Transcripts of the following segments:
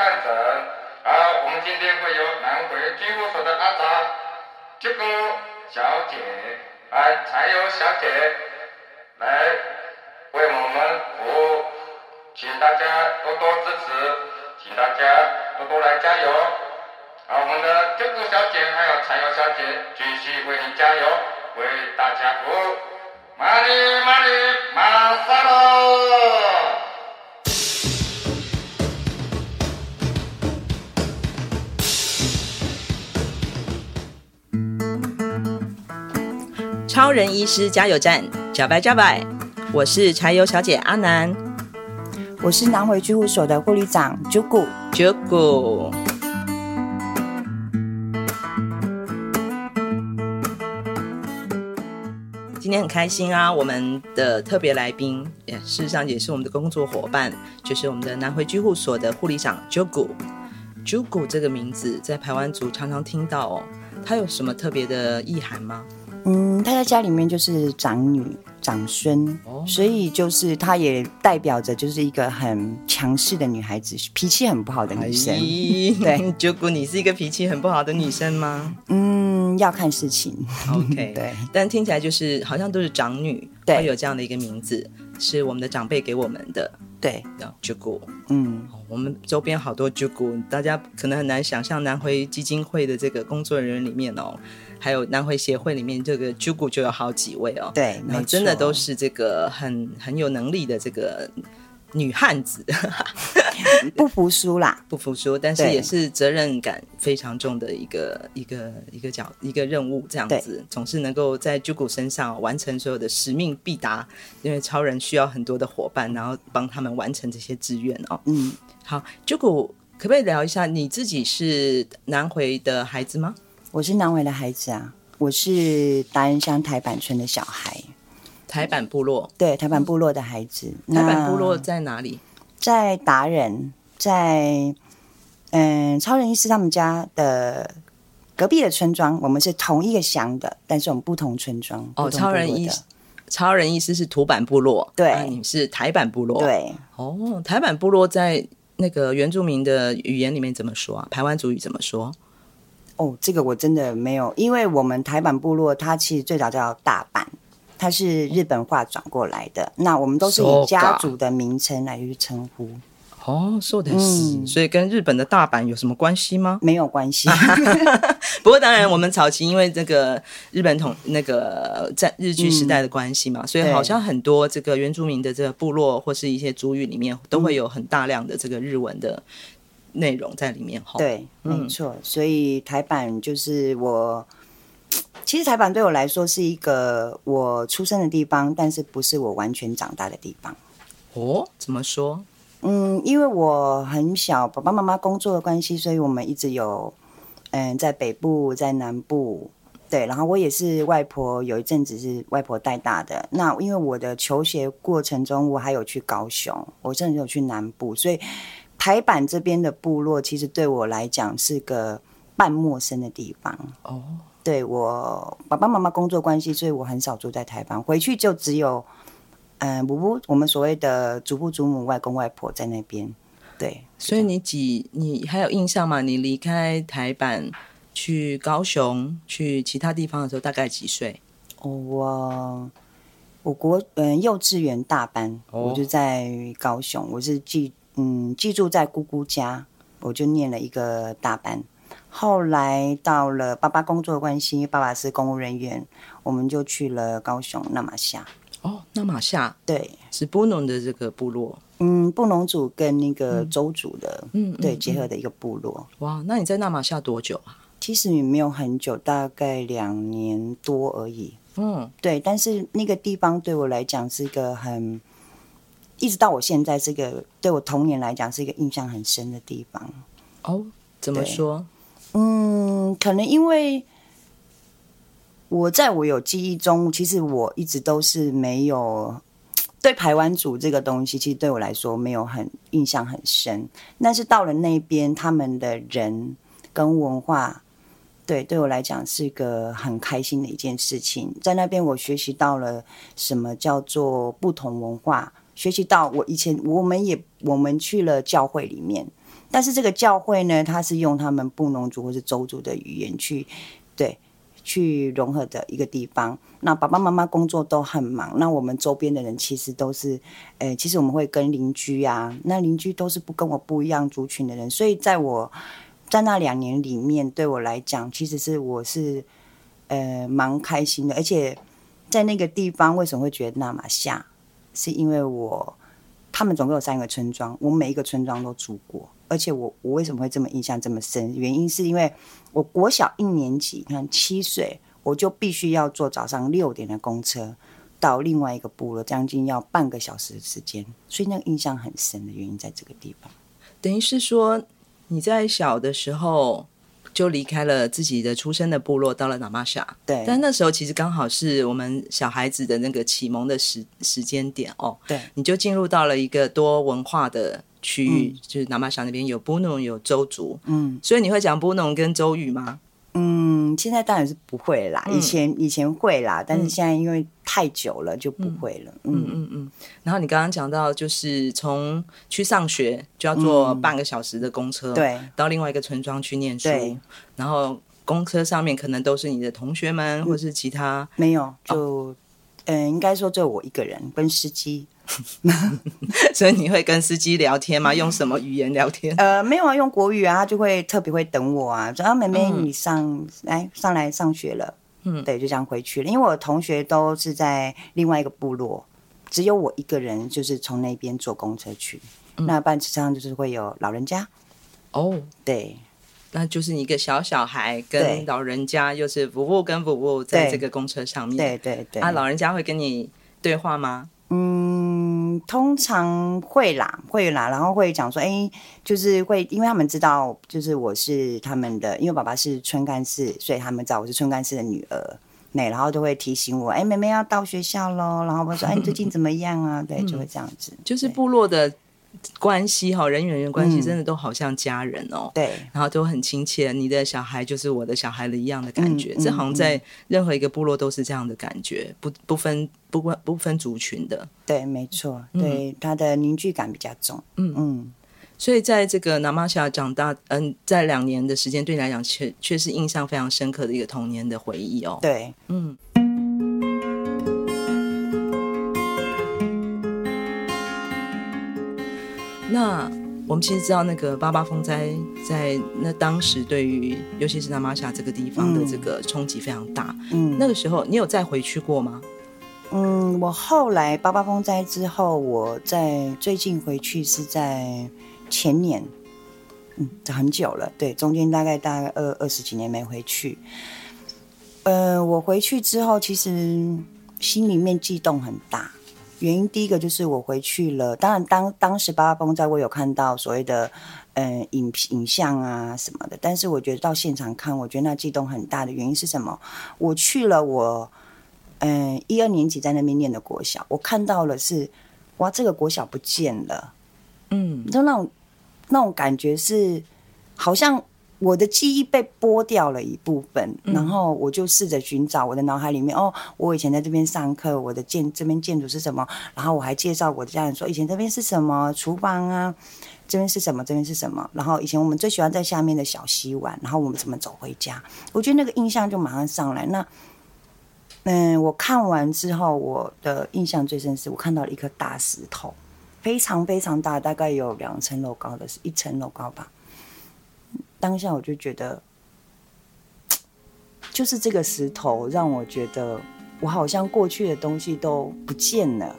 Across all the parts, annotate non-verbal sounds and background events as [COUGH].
办整。而我们今天会由南国军务所的阿扎这个小姐，啊，柴油小姐来为我们服务，请大家多多支持，请大家多多来加油。好我们的这个小姐还有柴油小姐继续为您加油，为大家服务。马里马里马萨罗。超人医师加油站，加白加白！我是柴油小姐阿南，我是南回居护所的护理长 Jugo Jugo。今天很开心啊！我们的特别来宾，也事实上也是我们的工作伙伴，就是我们的南回居护所的护理长 Jugo。Jugo 这个名字在台湾族常常听到哦，它有什么特别的意涵吗？嗯，她在家里面就是长女长孙，哦，所以就是她也代表着就是一个很强势的女孩子，脾气很不好的女生。哎、对，九姑，你是一个脾气很不好的女生吗？嗯，要看事情。OK，[LAUGHS] 对，但听起来就是好像都是长女，对，会有这样的一个名字，是我们的长辈给我们的。对，九姑，嗯，我们周边好多九姑，大家可能很难想象南回基金会的这个工作人员里面哦。还有南回协会里面这个 Jugo 就有好几位哦，对，然后真的都是这个很很有能力的这个女汉子，[LAUGHS] 不服输啦，不服输，但是也是责任感非常重的一个一个一个角一个任务，这样子。总是能够在 Jugo 身上完成所有的使命必达，因为超人需要很多的伙伴，然后帮他们完成这些志愿哦。嗯，好，Jugo 可不可以聊一下你自己是南回的孩子吗？我是南回的孩子啊，我是达人乡台板村的小孩，台板部落，对，台板部落的孩子。台板部落在哪里？在达人，在嗯，超人医师他们家的隔壁的村庄。我们是同一个乡的，但是我们不同村庄。哦，超人医师，超人医师是土板部落，对，啊、你是台板部落，对。哦，台板部落在那个原住民的语言里面怎么说啊？台湾族语怎么说？哦，这个我真的没有，因为我们台版部落它其实最早叫大阪，它是日本话转过来的。那我们都是以家族的名称来去称呼。哦，说的是，所以跟日本的大阪有什么关系吗？没有关系。[LAUGHS] 不过当然，我们早期因为这个日本统那个在日据时代的关系嘛，嗯，所以好像很多这个原住民的这个部落或是一些族语里面都会有很大量的这个日文的。内容在里面哈，对，没错。所以台版就是我，[TSK] 其实台版对我来说是一个我出生的地方，但是不是我完全长大的地方。哦，怎么说？嗯，因为我很小，爸爸妈妈工作的关系，所以我们一直有嗯在北部，在南部，对。然后我也是外婆有一阵子是外婆带大的。那因为我的求学过程中，我还有去高雄，我甚至有去南部，所以。台版这边的部落，其实对我来讲是个半陌生的地方。哦、oh.，对我爸爸妈妈工作关系，所以我很少住在台板，回去就只有，嗯，不不，我们所谓的祖父祖母、外公外婆在那边。对，所以你几，你还有印象吗？你离开台版去高雄、去其他地方的时候，大概几岁？哦、oh,，我我国嗯幼稚园大班，oh. 我就在高雄，我是记。嗯，寄住在姑姑家，我就念了一个大班。后来到了爸爸工作的关系，爸爸是公务人员，我们就去了高雄那马夏。哦，那马夏对，是布农的这个部落。嗯，布农族跟那个邹族的，嗯，对，结合的一个部落。哇，那你在那马夏多久啊？其实也没有很久，大概两年多而已。嗯，对，但是那个地方对我来讲是一个很，一直到我现在这个对我童年来讲是一个印象很深的地方。哦，怎么说？嗯，可能因为我在我有记忆中，其实我一直都是没有对排湾族这个东西，其实对我来说没有很印象很深。但是到了那边，他们的人跟文化。对，对我来讲是一个很开心的一件事情。在那边，我学习到了什么叫做不同文化。学习到我以前我们也我们去了教会里面，但是这个教会呢，它是用他们布农族或是邹族的语言去对去融合的一个地方。那爸爸妈妈工作都很忙，那我们周边的人其实都是，呃，其实我们会跟邻居啊，那邻居都是不跟我不一样族群的人，所以在我。在那两年里面，对我来讲，其实是我是呃蛮开心的。而且在那个地方，为什么会觉得那么像？是因为我他们总共有三个村庄，我每一个村庄都住过。而且我我为什么会这么印象这么深？原因是因为我国小一年级，你看七岁，我就必须要坐早上六点的公车到另外一个部落，将近要半个小时的时间。所以那个印象很深的原因在这个地方。等于是说。你在小的时候就离开了自己的出生的部落，到了那玛夏。对，但那时候其实刚好是我们小孩子的那个启蒙的时时间点哦。对，你就进入到了一个多文化的区域，嗯、就是那玛夏那边有布农有周族。嗯，所以你会讲布农跟周语吗？嗯，现在当然是不会啦。以前、嗯、以前会啦，但是现在因为太久了就不会了。嗯嗯嗯，嗯。然后你刚刚讲到，就是从去上学就要坐半个小时的公车，对、嗯，到另外一个村庄去念书。然后公车上面可能都是你的同学们，嗯、或是其他。没有，就、哦、嗯，应该说只有我一个人跟司机。[LAUGHS] 所以你会跟司机聊天吗？用什么语言聊天？呃，没有啊，用国语啊，他就会特别会等我啊，说啊，妹妹你上、嗯、来上来上学了，嗯，对，就这样回去了。因为我的同学都是在另外一个部落，只有我一个人就是从那边坐公车去。嗯、那班车上就是会有老人家，哦，对，那就是你一个小小孩跟老人家，又是服务跟服务在这个公车上面，对对对，对。啊，老人家会跟你对话吗？嗯，通常会啦，会啦，然后会讲说，哎，就是会，因为他们知道，就是我是他们的，因为爸爸是村干事，所以他们知道我是村干事的女儿，那，然后就会提醒我，哎，妹妹要到学校喽，然后我说，哎，你最近怎么样啊？对，就会这样子，就是部落的。关系哈，人与人关系真的都好像家人哦。嗯、对，然后都很亲切。你的小孩就是我的小孩的一样的感觉。嗯、这好像在任何一个部落都是这样的感觉，不不分不分不分族群的。对，没错。对，他、嗯、的凝聚感比较重。嗯嗯。所以在这个南玛夏长大，嗯，在两年的时间，对你来讲，却却是印象非常深刻的一个童年的回忆哦。对，嗯。那我们其实知道，那个八八风灾在那当时对于尤其是那玛夏这个地方的这个冲击非常大。嗯，那个时候你有再回去过吗？嗯，我后来八八风灾之后，我在最近回去是在前年，嗯，这很久了。对，中间大概大概二二十几年没回去。呃，我回去之后，其实心里面悸动很大。原因第一个就是我回去了，当然当当时八八风灾我有看到所谓的嗯、呃、影影像啊什么的，但是我觉得到现场看，我觉得那悸动很大的原因是什么？我去了我嗯一二年级在那边念的国小，我看到了是哇这个国小不见了，嗯，就那种那种感觉是好像。我的记忆被剥掉了一部分，然后我就试着寻找我的脑海里面。哦，我以前在这边上课，我的建这边建筑是什么？然后我还介绍我的家人说，以前这边是什么厨房啊？这边是什么？这边是什么？然后以前我们最喜欢在下面的小溪玩，然后我们怎么走回家？我觉得那个印象就马上上来。那，嗯，我看完之后，我的印象最深是我看到了一颗大石头，非常非常大，大概有两层楼高的，是一层楼高吧。当下我就觉得，就是这个石头让我觉得，我好像过去的东西都不见了。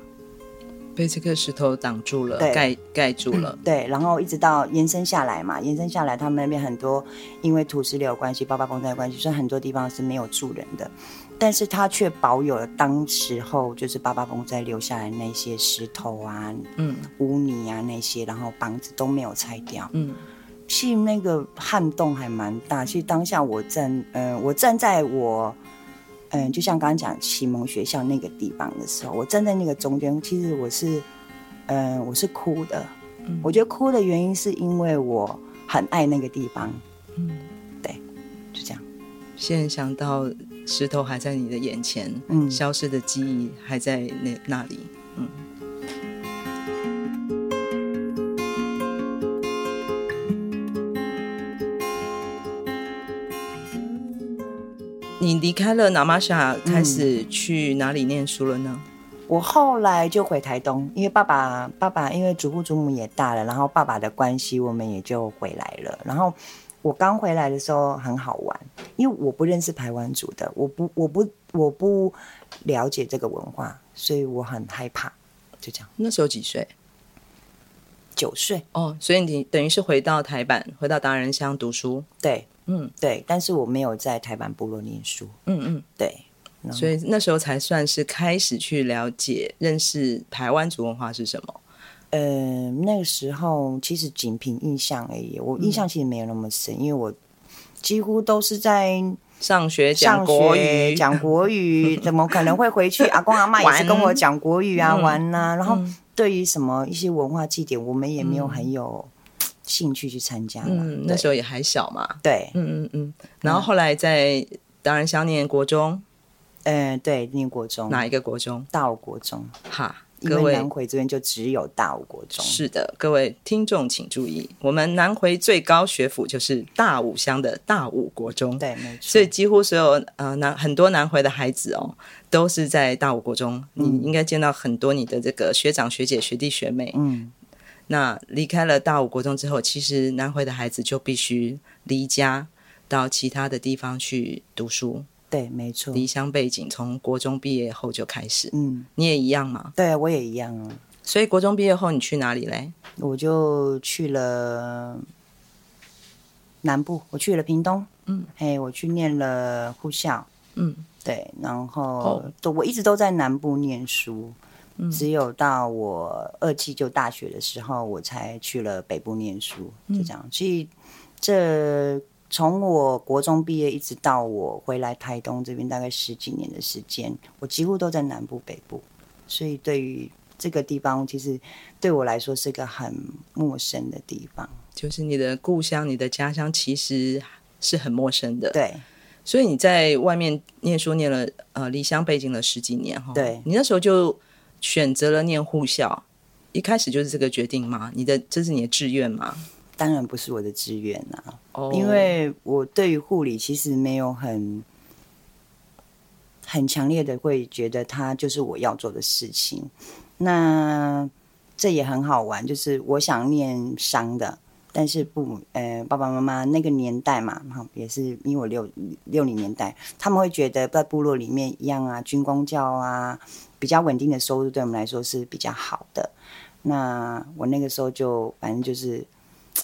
被这个石头挡住了，盖盖住了。对，然后一直到延伸下来嘛，延伸下来，他们那边很多因为土石流关系、八八风灾关系，所以很多地方是没有住人的，但是它却保有了当时候就是八八风灾留下来那些石头啊、嗯、污泥啊那些，然后房子都没有拆掉。嗯，其实那个撼动还蛮大。其实当下我站，嗯、呃，我站在我。嗯，就像刚刚讲启蒙学校那个地方的时候，我站在那个中间，其实我是，嗯，我是哭的。嗯，我觉得哭的原因是因为我很爱那个地方。嗯，对，就这样。现在想到石头还在你的眼前，嗯，消失的记忆还在那那里，嗯。你离开了拿玛莎，开始去哪里念书了呢？我后来就回台东，因为爸爸爸爸因为祖父祖母也大了，然后爸爸的关系，我们也就回来了。然后我刚回来的时候很好玩，因为我不认识台湾族的，我不我不我不了解这个文化，所以我很害怕。就这样。那时候几岁？九岁。哦，所以你等于是回到台版，回到达人乡读书。对。嗯，对，但是我没有在台湾部落念书。嗯嗯，对，所以那时候才算是开始去了解、认识台湾族文化是什么。呃，那个时候其实仅凭印象而已，我印象其实没有那么深，嗯、因为我几乎都是在上学讲国语，讲国语，怎么可能会回去？[LAUGHS] 阿公阿妈也是跟我讲国语啊，玩呐、啊。然后对于什么一些文化祭典，我们也没有很有。兴趣去参加，嗯，那时候也还小嘛，对，嗯嗯嗯，然后后来在当然想念国中，嗯，对，念国中，哪一个国中？大武国中，哈，各位南回这边就只有大武国中，是的，各位听众请注意，我们南回最高学府就是大武乡的大武国中，对，没错，所以几乎所有呃南很多南回的孩子哦，都是在大五国中，你应该见到很多你的这个学长学姐学弟学妹，嗯。那离开了大武国中之后，其实南回的孩子就必须离家到其他的地方去读书。对，没错。离乡背景，从国中毕业后就开始。嗯，你也一样吗？对，我也一样啊。所以国中毕业后，你去哪里嘞？我就去了南部，我去了屏东。嗯，嘿，我去念了护校。嗯，对，然后都、哦、我一直都在南部念书。只有到我二期就大学的时候，我才去了北部念书，就这样。所以这从我国中毕业一直到我回来台东这边，大概十几年的时间，我几乎都在南部、北部。所以对于这个地方，其实对我来说是个很陌生的地方。就是你的故乡、你的家乡，其实是很陌生的。对。所以你在外面念书念了呃离乡背景了十几年哈。对。你那时候就。选择了念护校，一开始就是这个决定吗？你的这是你的志愿吗？当然不是我的志愿啊，oh. 因为我对于护理其实没有很很强烈的会觉得它就是我要做的事情。那这也很好玩，就是我想念商的，但是不，呃，爸爸妈妈那个年代嘛，也是因为我六六零年代，他们会觉得在部落里面一样啊，军公教啊。比较稳定的收入对我们来说是比较好的。那我那个时候就反正就是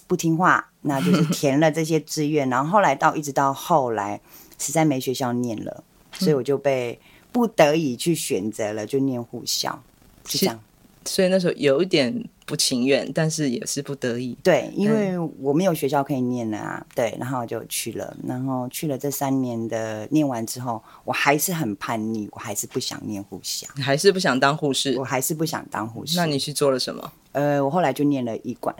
不听话，那就是填了这些志愿，[LAUGHS] 然后后来到一直到后来实在没学校念了，所以我就被不得已去选择了，就念护校，是这样。所以那时候有一点。不情愿，但是也是不得已。对，因为我没有学校可以念了啊。对，然后就去了，然后去了这三年的念完之后，我还是很叛逆，我还是不想念护校，还是不想当护士，我还是不想当护士。那你去做了什么？呃，我后来就念了医管，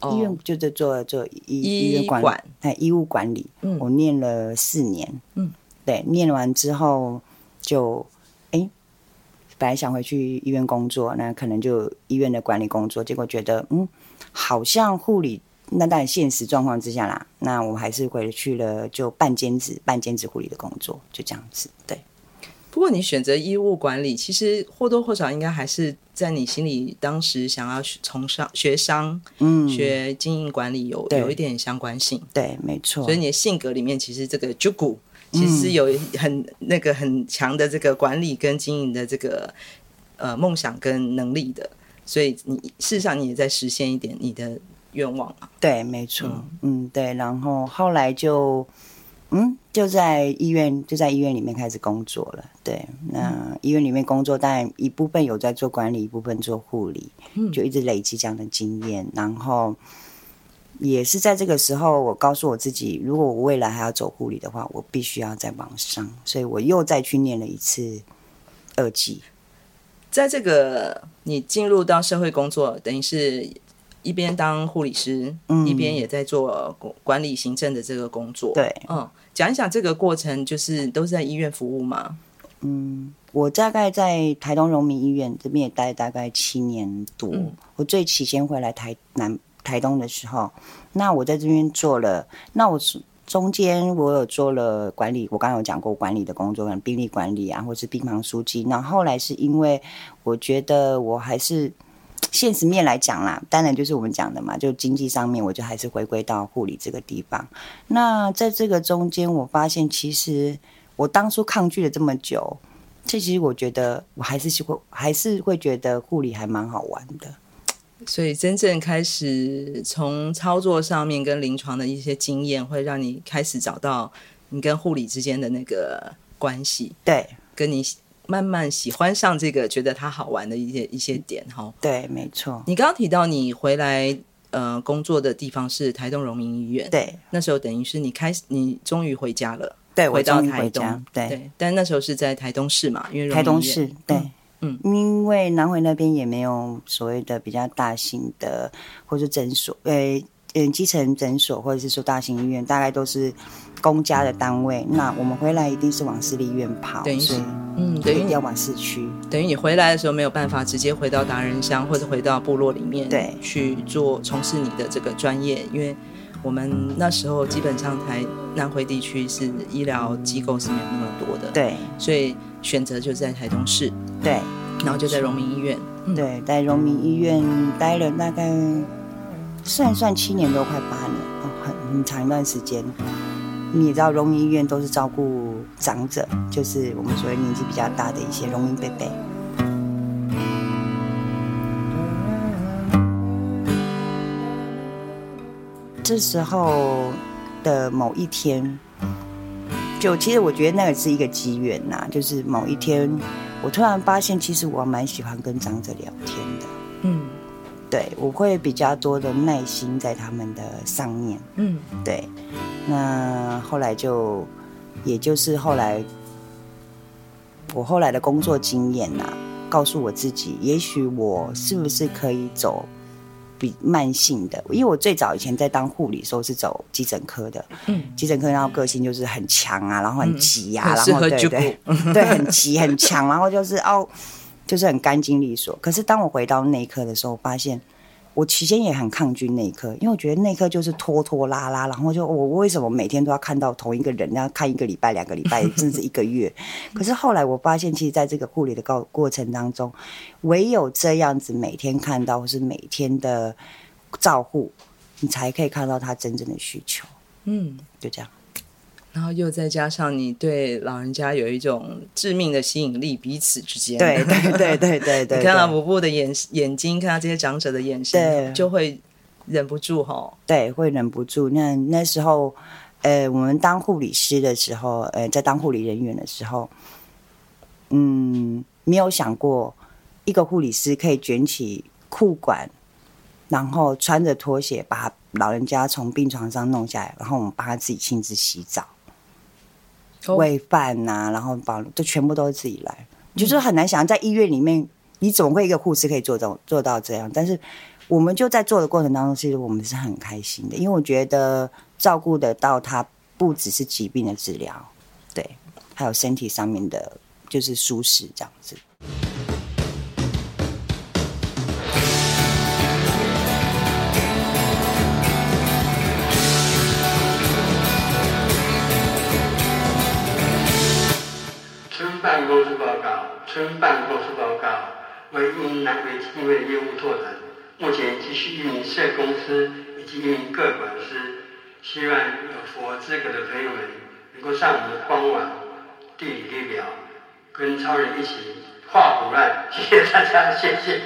哦、医院就是做做医医院管，哎，医务管理。嗯，我念了四年。嗯，对，念完之后就。本来想回去医院工作，那可能就医院的管理工作，结果觉得嗯，好像护理那在现实状况之下啦，那我还是回去了，就半兼职、半兼职护理的工作，就这样子。对，不过你选择医务管理，其实或多或少应该还是在你心里当时想要从商、学商、嗯，学经营管理有有一点相关性。对，没错。所以你的性格里面，其实这个 Jugu 其实有很、嗯、那个很强的这个管理跟经营的这个呃梦想跟能力的。所以你事实上你也在实现一点你的愿望嘛？对，没错。嗯，嗯，对。然后后来就。嗯，就在医院，就在医院里面开始工作了。对，那医院里面工作，当然一部分有在做管理，一部分做护理，就一直累积这样的经验。嗯、然后也是在这个时候，我告诉我自己，如果我未来还要走护理的话，我必须要再往上。所以我又再去念了一次二技。在这个你进入到社会工作，等于是。一边当护理师，嗯，一边也在做管理行政的这个工作。对，嗯，讲一讲这个过程，就是都是在医院服务吗？嗯，我大概在台东荣民医院这边也待大概七年多。嗯、我最起先回来台南台东的时候，那我在这边做了，那我中间我有做了管理，我刚刚有讲过管理的工作，跟病例管理啊，或是病房书记。那后来是因为我觉得我还是。现实面来讲啦，当然就是我们讲的嘛，就经济上面，我就还是回归到护理这个地方。那在这个中间，我发现其实我当初抗拒了这么久，这其实我觉得我还是会还是会觉得护理还蛮好玩的。所以真正开始从操作上面跟临床的一些经验，会让你开始找到你跟护理之间的那个关系。对，跟你。慢慢喜欢上这个，觉得它好玩的一些一些点哈。对，没错。你刚刚提到你回来呃工作的地方是台东荣民医院，对，那时候等于是你开始你终于回家了，对，回到台东，对，对。但那时候是在台东市嘛，因为台东市对，嗯，因为南回那边也没有所谓的比较大型的或者诊所，呃，嗯，基层诊所或者是说大型医院，大概都是。公家的单位，那我们回来一定是往私立医院跑，等于是，嗯，等于要往市区，等于你回来的时候没有办法直接回到达人乡或者回到部落里面，对，去做从事你的这个专业，因为我们那时候基本上台南回地区是医疗机构是没有那么多的，对，所以选择就是在台东市，对，然后就在荣民医院，对，在荣民医院待了大概算算七年多，快八年，哦，很很长一段时间。你也知道，荣民医院都是照顾长者，就是我们所谓年纪比较大的一些荣民伯伯。这时候的某一天，就其实我觉得那个是一个机缘呐，就是某一天，我突然发现，其实我蛮喜欢跟长者聊天的。嗯，对，我会比较多的耐心在他们的上面。嗯，对。那后来就，也就是后来，我后来的工作经验呐、啊，告诉我自己，也许我是不是可以走比慢性的？因为我最早以前在当护理的时候是走急诊科的，嗯，急诊科然后个性就是很强啊，然后很急呀、啊，嗯、然后对对 [LAUGHS] 对，很急很强，然后就是哦，就是很干净利索。可是当我回到内科的时候，发现。我期间也很抗拒内科，因为我觉得内科就是拖拖拉拉，然后就我为什么每天都要看到同一个人，要看一个礼拜、两个礼拜，甚至一个月？[LAUGHS] 可是后来我发现，其实在这个护理的过过程当中，唯有这样子每天看到或是每天的照护，你才可以看到他真正的需求。嗯，就这样。然后又再加上你对老人家有一种致命的吸引力，彼此之间，对对对对对 [LAUGHS] 对，你看到伯伯的眼眼睛，看到这些长者的眼神，就会忍不住哈。对，会忍不住。那那时候，呃，我们当护理师的时候，呃，在当护理人员的时候，嗯，没有想过一个护理师可以卷起裤管，然后穿着拖鞋把老人家从病床上弄下来，然后我们帮他自己亲自洗澡。喂饭呐，然后保就全部都是自己来，就是很难想象在医院里面，你总会一个护士可以做到做到这样。但是我们就在做的过程当中，其实我们是很开心的，因为我觉得照顾得到他，不只是疾病的治疗，对，还有身体上面的，就是舒适这样子。村办公室报告，为因南回基金会的业务拓展，目前继续运营社公司以及运营各管师，希望有符合资格的朋友们能够上我们的官网地理列表，跟超人一起画虎烂。谢谢大家，谢谢。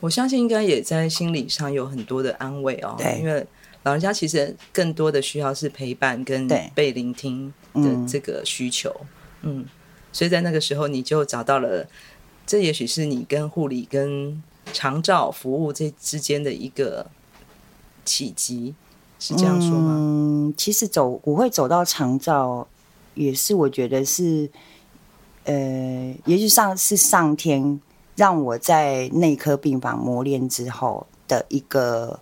我相信应该也在心理上有很多的安慰哦，对，因为老人家其实更多的需要是陪伴跟被聆听的这个需求，嗯，所以在那个时候你就找到了，这也许是你跟护理跟长照服务这之间的一个契机，是这样说吗？嗯，其实走我会走到长照，也是我觉得是，呃，也许上是上天。让我在内科病房磨练之后的一个，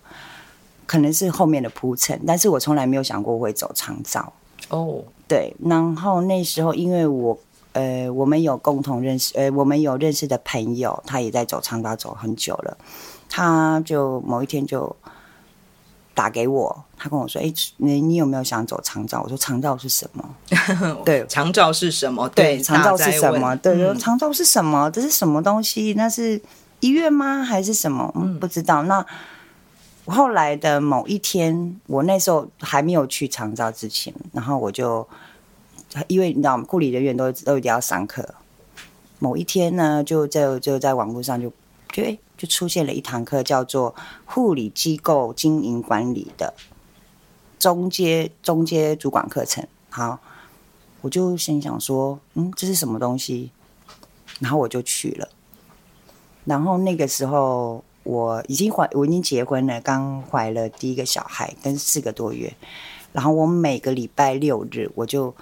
可能是后面的铺陈，但是我从来没有想过我会走长照哦。对，然后那时候因为我呃，我们有共同认识，呃，我们有认识的朋友，他也在走长照走很久了，他就某一天就。打给我，他跟我说：“哎、欸，你你有没有想走长照？”我说：“长照是什么？” [LAUGHS] 对，长照是什么？对，对长照是什么？对，嗯、长照是什么？这是什么东西？那是医院吗？还是什么？嗯，不知道。那后来的某一天，我那时候还没有去长照之前，然后我就因为你知道，护理人员都都一定要上课。某一天呢，就在就在网络上就就哎。就出现了一堂课，叫做护理机构经营管理的中阶中阶主管课程。好，我就心想说，嗯，这是什么东西？然后我就去了。然后那个时候我已经怀，我已经结婚了，刚怀了第一个小孩，跟四个多月。然后我每个礼拜六日，我就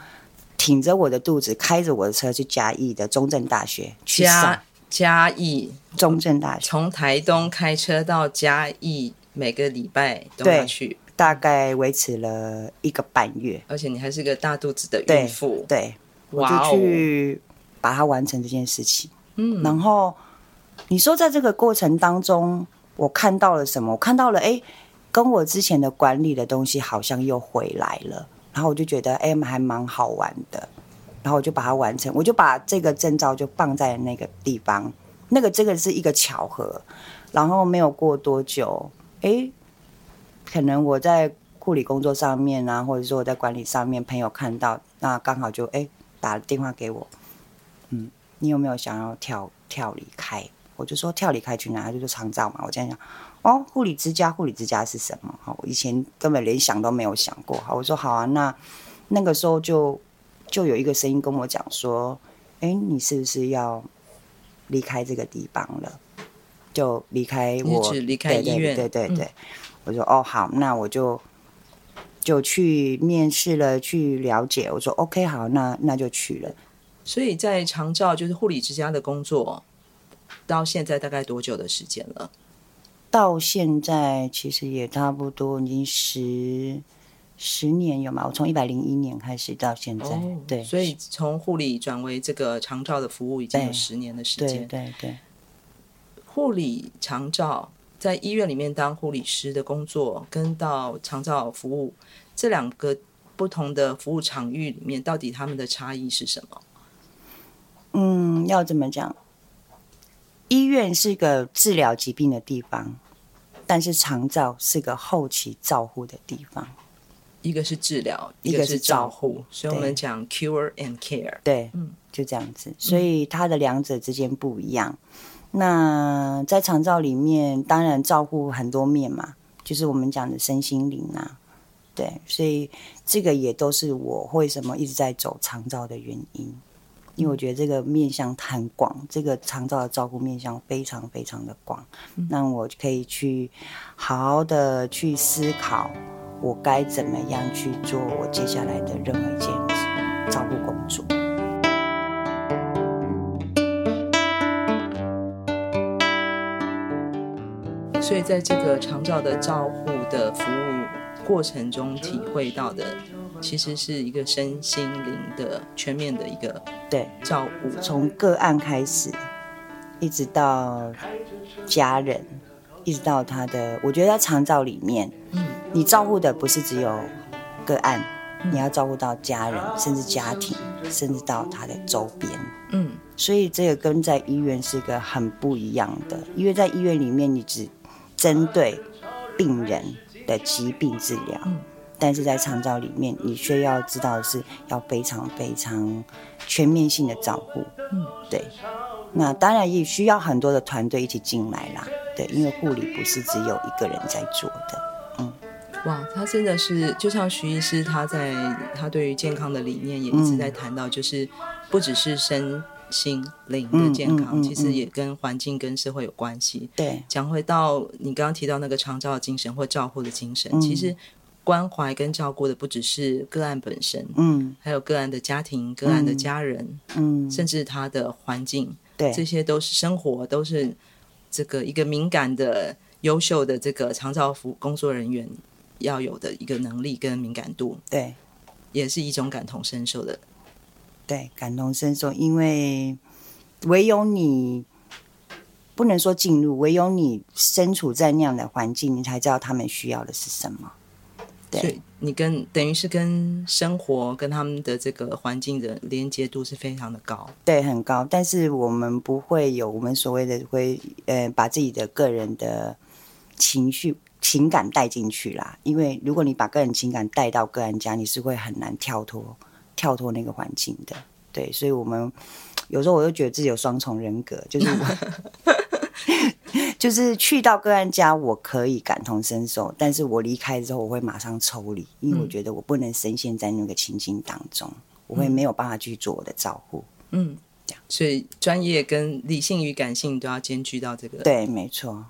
挺着我的肚子，开着我的车去嘉义的中正大学去上。嘉义中正大学，从台东开车到嘉义，每个礼拜都要去，大概维持了一个半月。而且你还是个大肚子的孕妇，对，对，我就去把它完成这件事情。嗯，然后你说在这个过程当中，我看到了什么？我看到了，哎，跟我之前的管理的东西好像又回来了。然后我就觉得，哎，还蛮好玩的。然后我就把它完成，我就把这个证照就放在那个地方。那个这个是一个巧合，然后没有过多久，哎，可能我在护理工作上面啊，或者说我在管理上面，朋友看到，那刚好就哎打了电话给我，嗯，你有没有想要跳跳离开？我就说跳离开去哪？他就说长照嘛。我这样讲，哦，护理之家，护理之家是什么？好，我以前根本连想都没有想过。好，我说好啊，那那个时候就。就有一个声音跟我讲说：“哎，你是不是要离开这个地方了？就离开我，离开医院。对对对，对，对，嗯、我说哦好，那我就就去面试了，去了解。我说 OK 好，那那就去了。所以在长照就是护理之家的工作，到现在大概多久的时间了？到现在其实也差不多已经十。十年有嘛？我从一百零一年开始到现在，哦、对，所以从护理转为这个长照的服务已经有十年的时间。对对对，护理长照在医院里面当护理师的工作，跟到长照服务这两个不同的服务场域里面，到底他们的差异是什么？嗯，要怎么讲？医院是个治疗疾病的地方，但是长照是个后期照护的地方。一个是治疗，一个是照护，所以我们讲 cure and care。对，嗯，就这样子，所以它的两者之间不一样。嗯、那在长照里面，当然照顾很多面嘛，就是我们讲的身心灵啊，对，所以这个也都是我为什么一直在走长照的原因，因为我觉得这个面向很广，这个长照的照顾面向非常非常的广，那、嗯、我可以去好好的去思考。我该怎么样去做我接下来的任何一件照顾工作？所以，在这个长照的照护的服务过程中，体会到的其实是一个身心灵的全面的一个对照顾，从个案开始，一直到家人，一直到他的，我觉得在长照里面，嗯。你照顾的不是只有个案，你要照顾到家人，甚至家庭，甚至到他的周边。嗯，所以这个跟在医院是一个很不一样的，因为在医院里面你只针对病人的疾病治疗，嗯、但是在长照里面，你却要知道的是要非常非常全面性的照顾。嗯，对。那当然也需要很多的团队一起进来啦。对，因为护理不是只有一个人在做的。嗯，哇，他真的是就像徐医师，他在他对于健康的理念也一直在谈到，就是不只是身心灵的健康，嗯嗯嗯嗯、其实也跟环境跟社会有关系。对，讲回到你刚刚提到那个长照的精神或照护的精神，嗯、其实关怀跟照顾的不只是个案本身，嗯，还有个案的家庭、个案的家人，嗯，甚至他的环境，对，这些都是生活，都是。这个一个敏感的、优秀的这个长照服工作人员要有的一个能力跟敏感度，对，也是一种感同身受的。对，感同身受，因为唯有你不能说进入，唯有你身处在那样的环境，你才知道他们需要的是什么。对。你跟等于是跟生活跟他们的这个环境的连接度是非常的高，对，很高。但是我们不会有我们所谓的会呃把自己的个人的情绪情感带进去啦。因为如果你把个人情感带到个人家，你是会很难跳脱跳脱那个环境的。对，所以我们有时候我就觉得自己有双重人格，就是我。[LAUGHS] 就是去到个案家，我可以感同身受，但是我离开之后，我会马上抽离，因为我觉得我不能深陷在那个情境当中，嗯、我会没有办法去做我的照顾。嗯，这样，所以专业跟理性与感性都要兼具到这个。对，没错。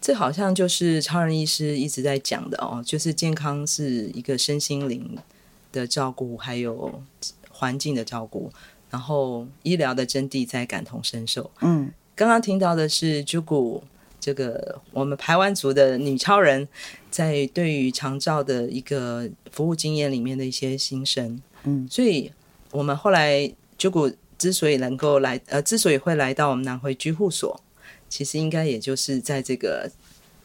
这好像就是超人医师一直在讲的哦，就是健康是一个身心灵的照顾，还有环境的照顾，然后医疗的真谛在感同身受。嗯。刚刚听到的是 Jugu 这个我们排湾族的女超人，在对于长照的一个服务经验里面的一些心声。嗯，所以我们后来 Jugu 之所以能够来，呃，之所以会来到我们南回居护所，其实应该也就是在这个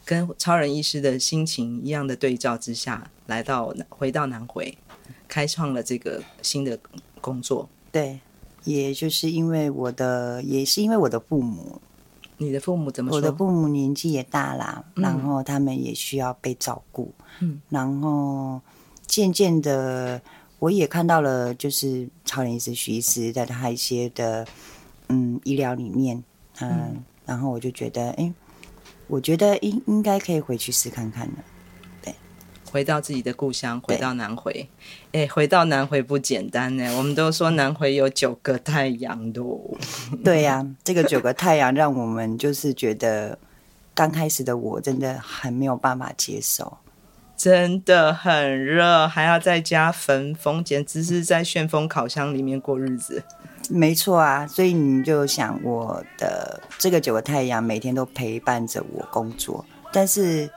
跟超人医师的心情一样的对照之下，来到回到南回，开创了这个新的工作。对。也就是因为我的，也是因为我的父母。你的父母怎么说？我的父母年纪也大啦，嗯、然后他们也需要被照顾。嗯，然后渐渐的，我也看到了，就是超人医师徐医师在他一些的嗯医疗里面，嗯，嗯然后我就觉得，哎，我觉得应应该可以回去试看看的。回到自己的故乡，回到南回，哎，回到南回不简单呢。我们都说南回有九个太阳的，[LAUGHS] 对呀、啊，这个九个太阳让我们就是觉得，刚开始的我真的很没有办法接受，真的很热，还要在家焚风，简直是在旋风烤箱里面过日子。没错啊，所以你就想，我的这个九个太阳每天都陪伴着我工作，但是。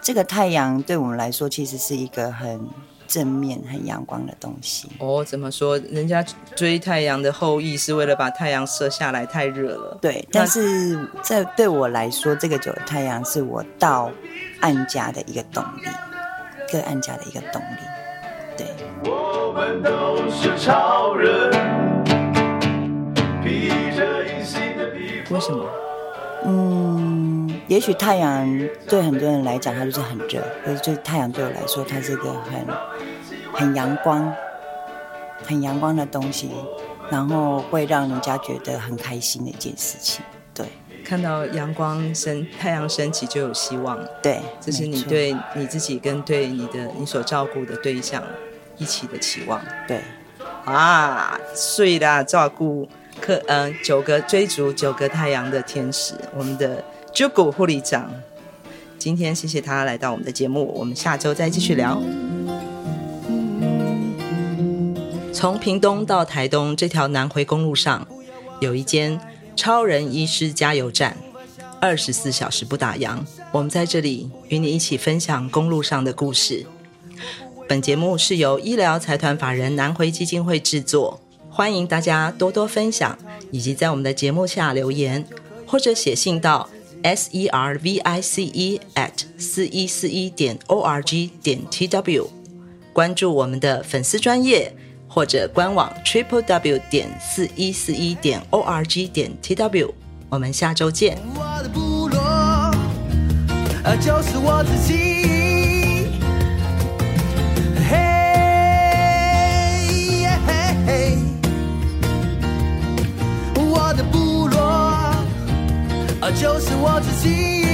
这个太阳对我们来说，其实是一个很正面、很阳光的东西。哦，怎么说？人家追太阳的后裔是为了把太阳射下来，太热了。对，但是在对我来说，这个九个太阳是我到案家的一个动力，个案家的一个动力。对。我们都是超人，披着隐形的。为什么？嗯。也许太阳对很多人来讲，它就是很热；可是，对太阳对我来说，它是一个很很阳光、很阳光的东西，然后会让人家觉得很开心的一件事情。对，看到阳光升、太阳升起就有希望。对，这是你对你自己跟对你的你所照顾的对象一起的期望。对，啊，睡啦，照顾客，嗯、呃，九个追逐九个太阳的天使，我们的。Jugu 护理长，今天谢谢他来到我们的节目，我们下周再继续聊。从屏东到台东这条南回公路上，有一间超人医师加油站，二十四小时不打烊。我们在这里与你一起分享公路上的故事。本节目是由医疗财团法人南回基金会制作，欢迎大家多多分享，以及在我们的节目下留言，或者写信到。S e r v i c e at 四一四一点 o r g 点 t w，关注我们的粉丝专业或者官网 triple w 点四一四一点 o r g 点 t w，我们下周见。我的部落，就是我自己。我就是我自己。